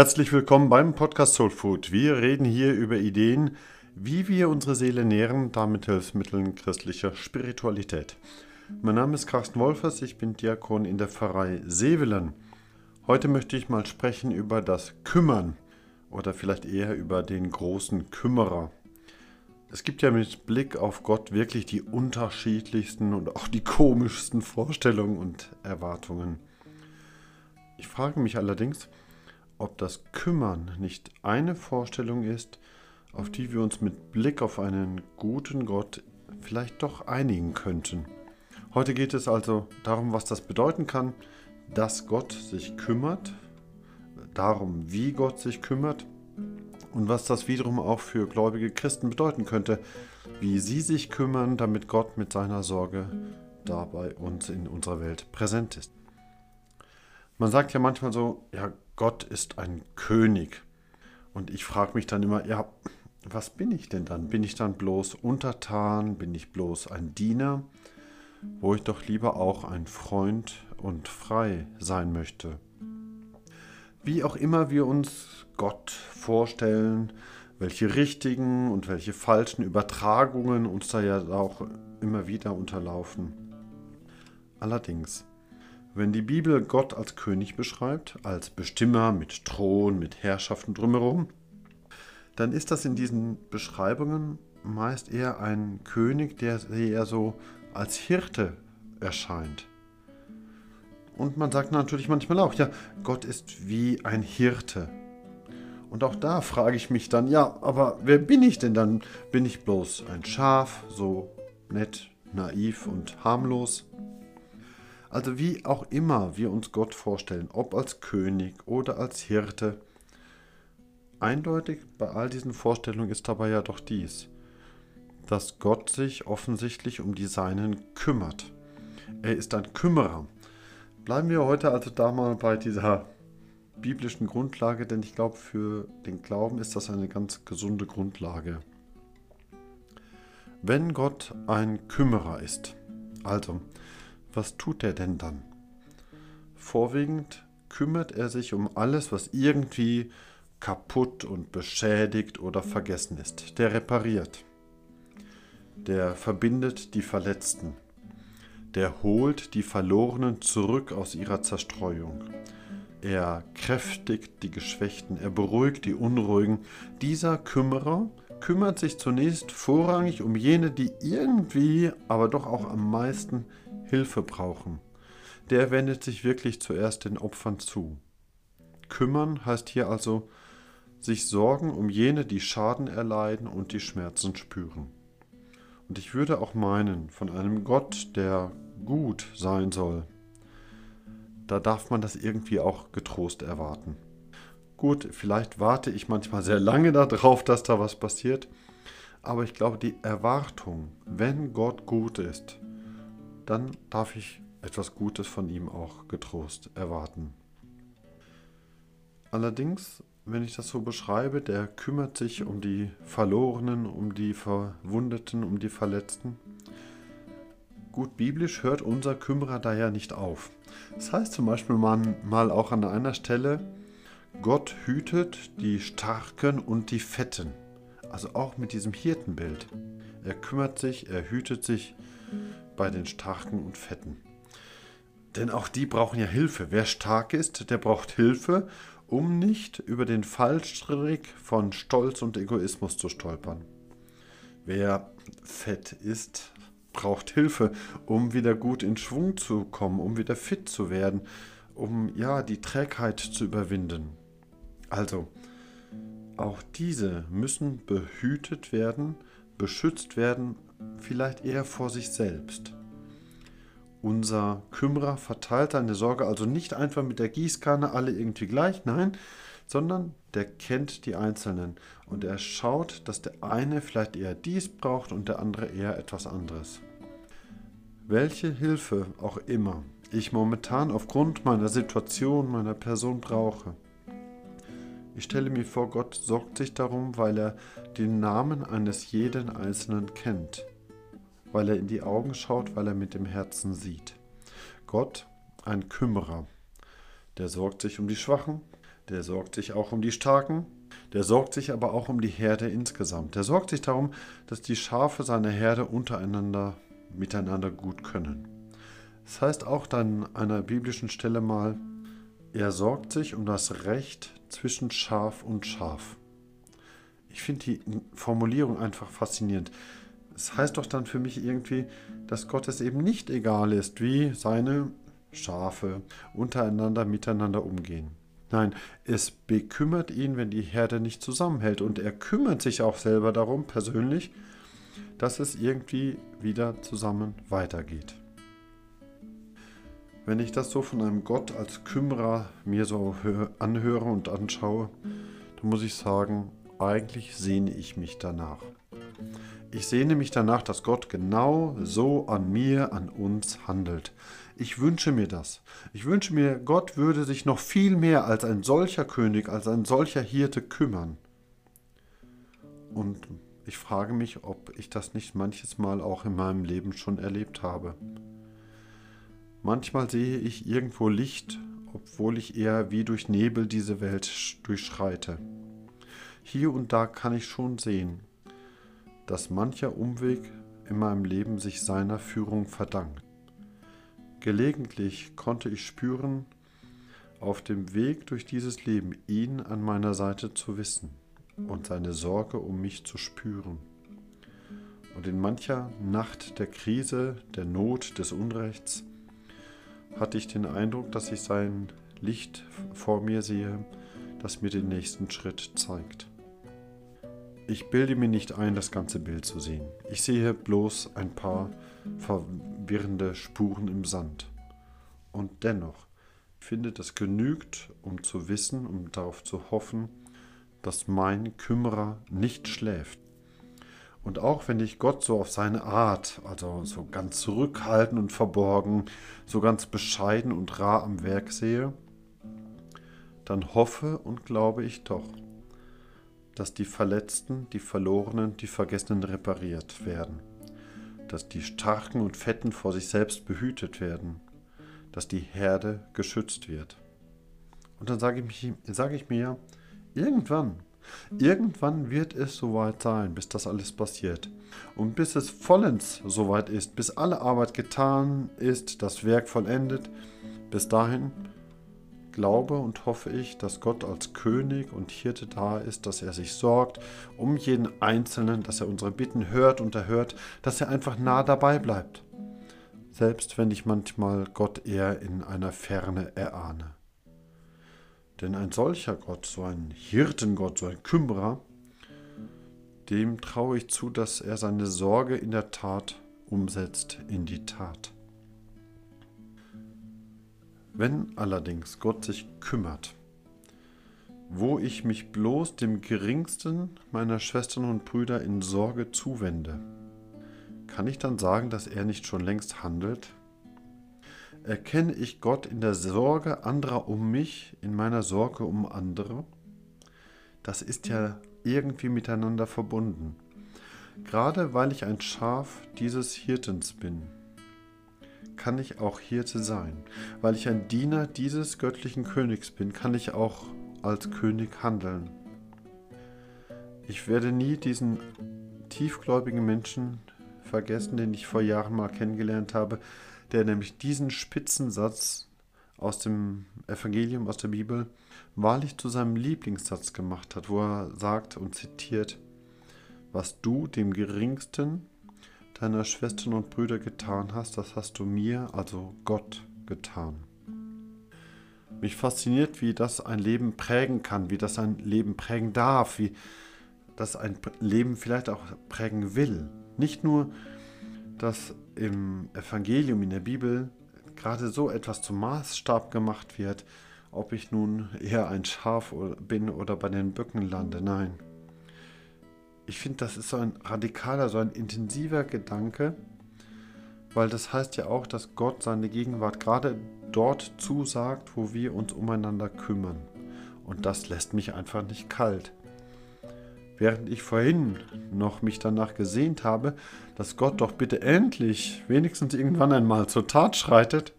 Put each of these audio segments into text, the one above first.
Herzlich willkommen beim Podcast Soul Food. Wir reden hier über Ideen, wie wir unsere Seele nähren, damit Hilfsmitteln christlicher Spiritualität. Mein Name ist Carsten Wolfers, ich bin Diakon in der Pfarrei Sevelen. Heute möchte ich mal sprechen über das Kümmern oder vielleicht eher über den großen Kümmerer. Es gibt ja mit Blick auf Gott wirklich die unterschiedlichsten und auch die komischsten Vorstellungen und Erwartungen. Ich frage mich allerdings, ob das Kümmern nicht eine Vorstellung ist, auf die wir uns mit Blick auf einen guten Gott vielleicht doch einigen könnten. Heute geht es also darum, was das bedeuten kann, dass Gott sich kümmert, darum, wie Gott sich kümmert und was das wiederum auch für gläubige Christen bedeuten könnte, wie sie sich kümmern, damit Gott mit seiner Sorge dabei uns in unserer Welt präsent ist. Man sagt ja manchmal so, ja, Gott ist ein König. Und ich frage mich dann immer, ja, was bin ich denn dann? Bin ich dann bloß untertan? Bin ich bloß ein Diener? Wo ich doch lieber auch ein Freund und frei sein möchte. Wie auch immer wir uns Gott vorstellen, welche richtigen und welche falschen Übertragungen uns da ja auch immer wieder unterlaufen. Allerdings, wenn die Bibel Gott als König beschreibt, als Bestimmer mit Thron, mit Herrschaften drumherum, dann ist das in diesen Beschreibungen meist eher ein König, der eher so als Hirte erscheint. Und man sagt natürlich manchmal auch, ja, Gott ist wie ein Hirte. Und auch da frage ich mich dann, ja, aber wer bin ich denn dann? Bin ich bloß ein Schaf, so nett, naiv und harmlos? Also wie auch immer wir uns Gott vorstellen, ob als König oder als Hirte, eindeutig bei all diesen Vorstellungen ist dabei ja doch dies, dass Gott sich offensichtlich um die Seinen kümmert. Er ist ein Kümmerer. Bleiben wir heute also da mal bei dieser biblischen Grundlage, denn ich glaube, für den Glauben ist das eine ganz gesunde Grundlage. Wenn Gott ein Kümmerer ist, also was tut er denn dann? Vorwiegend kümmert er sich um alles, was irgendwie kaputt und beschädigt oder vergessen ist. Der repariert. Der verbindet die Verletzten. Der holt die Verlorenen zurück aus ihrer Zerstreuung. Er kräftigt die Geschwächten, er beruhigt die Unruhigen. Dieser Kümmerer kümmert sich zunächst vorrangig um jene, die irgendwie, aber doch auch am meisten Hilfe brauchen, der wendet sich wirklich zuerst den Opfern zu. Kümmern heißt hier also sich sorgen um jene, die Schaden erleiden und die Schmerzen spüren. Und ich würde auch meinen, von einem Gott, der gut sein soll, da darf man das irgendwie auch getrost erwarten. Gut, vielleicht warte ich manchmal sehr lange darauf, dass da was passiert, aber ich glaube, die Erwartung, wenn Gott gut ist, dann darf ich etwas Gutes von ihm auch getrost erwarten. Allerdings, wenn ich das so beschreibe, der kümmert sich um die Verlorenen, um die Verwundeten, um die Verletzten. Gut, biblisch hört unser Kümmerer da ja nicht auf. Das heißt zum Beispiel mal auch an einer Stelle, Gott hütet die Starken und die Fetten. Also auch mit diesem Hirtenbild. Er kümmert sich, er hütet sich, bei den Starken und Fetten. Denn auch die brauchen ja Hilfe. Wer stark ist, der braucht Hilfe, um nicht über den Fallstrick von Stolz und Egoismus zu stolpern. Wer fett ist, braucht Hilfe, um wieder gut in Schwung zu kommen, um wieder fit zu werden, um ja die Trägheit zu überwinden. Also, auch diese müssen behütet werden, beschützt werden vielleicht eher vor sich selbst. Unser Kümmerer verteilt seine Sorge also nicht einfach mit der Gießkanne alle irgendwie gleich, nein, sondern der kennt die Einzelnen und er schaut, dass der eine vielleicht eher dies braucht und der andere eher etwas anderes. Welche Hilfe auch immer ich momentan aufgrund meiner Situation, meiner Person brauche, ich stelle mir vor, Gott sorgt sich darum, weil er den Namen eines jeden Einzelnen kennt, weil er in die Augen schaut, weil er mit dem Herzen sieht. Gott, ein Kümmerer, der sorgt sich um die Schwachen, Der sorgt sich auch um die Starken, der sorgt sich aber auch um die Herde insgesamt. Der sorgt sich darum, dass die Schafe seiner Herde untereinander miteinander gut können. Das heißt auch dann an einer biblischen Stelle mal, er sorgt sich um das Recht zwischen Schaf und Schaf. Ich finde die Formulierung einfach faszinierend. Es heißt doch dann für mich irgendwie, dass Gott es eben nicht egal ist, wie seine Schafe untereinander miteinander umgehen. Nein, es bekümmert ihn, wenn die Herde nicht zusammenhält. Und er kümmert sich auch selber darum, persönlich, dass es irgendwie wieder zusammen weitergeht. Wenn ich das so von einem Gott als Kümmerer mir so anhöre und anschaue, dann muss ich sagen, eigentlich sehne ich mich danach. Ich sehne mich danach, dass Gott genau so an mir, an uns handelt. Ich wünsche mir das. Ich wünsche mir, Gott würde sich noch viel mehr als ein solcher König, als ein solcher Hirte kümmern. Und ich frage mich, ob ich das nicht manches Mal auch in meinem Leben schon erlebt habe. Manchmal sehe ich irgendwo Licht, obwohl ich eher wie durch Nebel diese Welt durchschreite. Hier und da kann ich schon sehen, dass mancher Umweg in meinem Leben sich seiner Führung verdankt. Gelegentlich konnte ich spüren, auf dem Weg durch dieses Leben ihn an meiner Seite zu wissen und seine Sorge um mich zu spüren. Und in mancher Nacht der Krise, der Not, des Unrechts hatte ich den Eindruck, dass ich sein Licht vor mir sehe, das mir den nächsten Schritt zeigt. Ich bilde mir nicht ein, das ganze Bild zu sehen. Ich sehe bloß ein paar verwirrende Spuren im Sand. Und dennoch finde das genügt, um zu wissen, um darauf zu hoffen, dass mein Kümmerer nicht schläft. Und auch wenn ich Gott so auf seine Art, also so ganz zurückhaltend und verborgen, so ganz bescheiden und rar am Werk sehe, dann hoffe und glaube ich doch, dass die Verletzten, die Verlorenen, die Vergessenen repariert werden, dass die Starken und Fetten vor sich selbst behütet werden, dass die Herde geschützt wird. Und dann sage ich, sage ich mir, irgendwann, irgendwann wird es soweit sein, bis das alles passiert. Und bis es vollends soweit ist, bis alle Arbeit getan ist, das Werk vollendet, bis dahin glaube und hoffe ich, dass Gott als König und Hirte da ist, dass er sich sorgt um jeden Einzelnen, dass er unsere Bitten hört und erhört, dass er einfach nah dabei bleibt. Selbst wenn ich manchmal Gott eher in einer Ferne erahne. Denn ein solcher Gott, so ein Hirtengott, so ein Kümmerer, dem traue ich zu, dass er seine Sorge in der Tat umsetzt in die Tat. Wenn allerdings Gott sich kümmert, wo ich mich bloß dem geringsten meiner Schwestern und Brüder in Sorge zuwende, kann ich dann sagen, dass er nicht schon längst handelt? Erkenne ich Gott in der Sorge anderer um mich, in meiner Sorge um andere? Das ist ja irgendwie miteinander verbunden. Gerade weil ich ein Schaf dieses Hirtens bin kann ich auch Hirte sein. Weil ich ein Diener dieses göttlichen Königs bin, kann ich auch als König handeln. Ich werde nie diesen tiefgläubigen Menschen vergessen, den ich vor Jahren mal kennengelernt habe, der nämlich diesen Spitzensatz aus dem Evangelium, aus der Bibel, wahrlich zu seinem Lieblingssatz gemacht hat, wo er sagt und zitiert, was du dem Geringsten deiner Schwestern und Brüder getan hast, das hast du mir, also Gott, getan. Mich fasziniert, wie das ein Leben prägen kann, wie das ein Leben prägen darf, wie das ein Leben vielleicht auch prägen will. Nicht nur, dass im Evangelium, in der Bibel, gerade so etwas zum Maßstab gemacht wird, ob ich nun eher ein Schaf bin oder bei den Böcken lande. Nein, ich finde, das ist so ein radikaler, so ein intensiver Gedanke, weil das heißt ja auch, dass Gott seine Gegenwart gerade dort zusagt, wo wir uns umeinander kümmern. Und das lässt mich einfach nicht kalt. Während ich vorhin noch mich danach gesehnt habe, dass Gott doch bitte endlich, wenigstens irgendwann einmal zur Tat schreitet,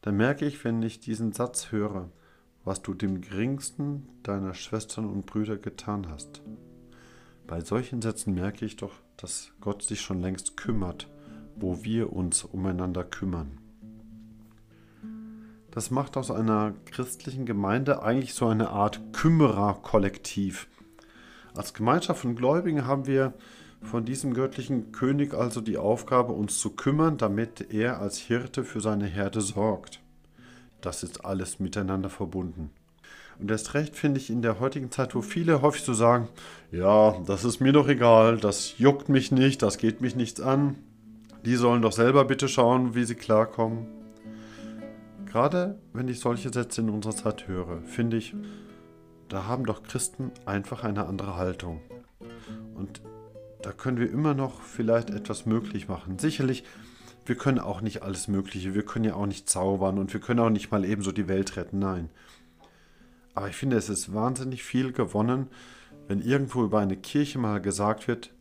dann merke ich, wenn ich diesen Satz höre, was du dem geringsten deiner Schwestern und Brüder getan hast. Bei solchen Sätzen merke ich doch, dass Gott sich schon längst kümmert, wo wir uns umeinander kümmern. Das macht aus einer christlichen Gemeinde eigentlich so eine Art Kümmererkollektiv. Als Gemeinschaft von Gläubigen haben wir von diesem göttlichen König also die Aufgabe, uns zu kümmern, damit er als Hirte für seine Herde sorgt. Das ist alles miteinander verbunden. Und erst recht finde ich in der heutigen Zeit, wo viele häufig so sagen, ja, das ist mir doch egal, das juckt mich nicht, das geht mich nichts an, die sollen doch selber bitte schauen, wie sie klarkommen. Gerade wenn ich solche Sätze in unserer Zeit höre, finde ich, da haben doch Christen einfach eine andere Haltung. Und da können wir immer noch vielleicht etwas möglich machen. Sicherlich, wir können auch nicht alles Mögliche, wir können ja auch nicht zaubern und wir können auch nicht mal ebenso die Welt retten, nein. Aber ich finde, es ist wahnsinnig viel gewonnen, wenn irgendwo über eine Kirche mal gesagt wird,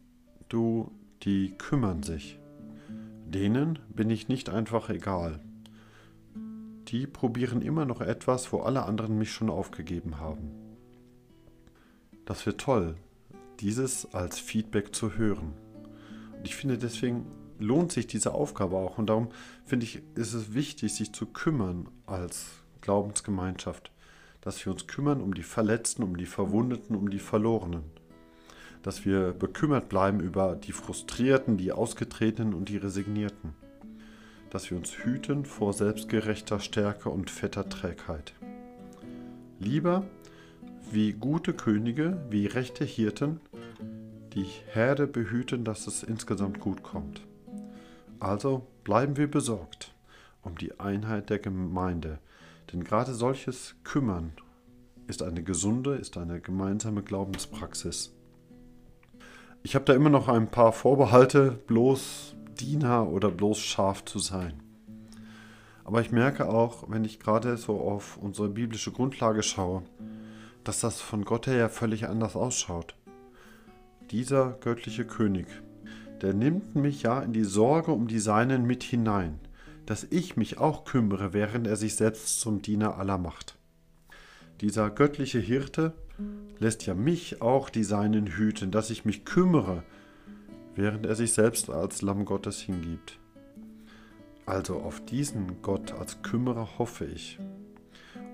du, die kümmern sich. Denen bin ich nicht einfach egal. Die probieren immer noch etwas, wo alle anderen mich schon aufgegeben haben. Das wird toll, dieses als Feedback zu hören. Und ich finde, deswegen lohnt sich diese Aufgabe auch. Und darum finde ich, ist es wichtig, sich zu kümmern als Glaubensgemeinschaft. Dass wir uns kümmern um die Verletzten, um die Verwundeten, um die Verlorenen. Dass wir bekümmert bleiben über die Frustrierten, die Ausgetretenen und die Resignierten. Dass wir uns hüten vor selbstgerechter Stärke und fetter Trägheit. Lieber wie gute Könige, wie rechte Hirten, die Herde behüten, dass es insgesamt gut kommt. Also bleiben wir besorgt um die Einheit der Gemeinde, denn gerade solches Kümmern ist eine gesunde, ist eine gemeinsame Glaubenspraxis. Ich habe da immer noch ein paar Vorbehalte, bloß Diener oder bloß Schaf zu sein. Aber ich merke auch, wenn ich gerade so auf unsere biblische Grundlage schaue, dass das von Gott her ja völlig anders ausschaut. Dieser göttliche König, der nimmt mich ja in die Sorge um die Seinen mit hinein, dass ich mich auch kümmere, während er sich selbst zum Diener aller macht. Dieser göttliche Hirte lässt ja mich auch die Seinen hüten, dass ich mich kümmere, während er sich selbst als Lamm Gottes hingibt. Also auf diesen Gott als Kümmerer hoffe ich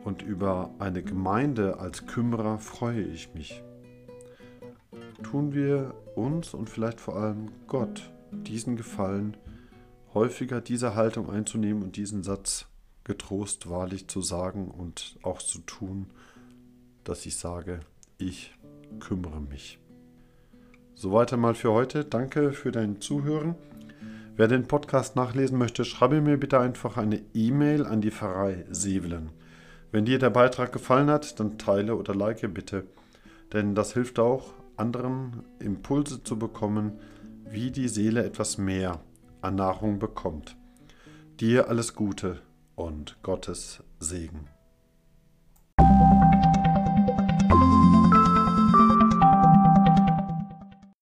und über eine Gemeinde als Kümmerer freue ich mich. Tun wir uns und vielleicht vor allem Gott diesen Gefallen, häufiger diese Haltung einzunehmen und diesen Satz getrost wahrlich zu sagen und auch zu tun, dass ich sage, ich kümmere mich. Soweit einmal für heute. Danke für dein Zuhören. Wer den Podcast nachlesen möchte, schreibe mir bitte einfach eine E-Mail an die Pfarrei Sevelen. Wenn dir der Beitrag gefallen hat, dann teile oder like bitte, denn das hilft auch, anderen Impulse zu bekommen, wie die Seele etwas mehr an Nahrung bekommt. Dir alles Gute und Gottes Segen.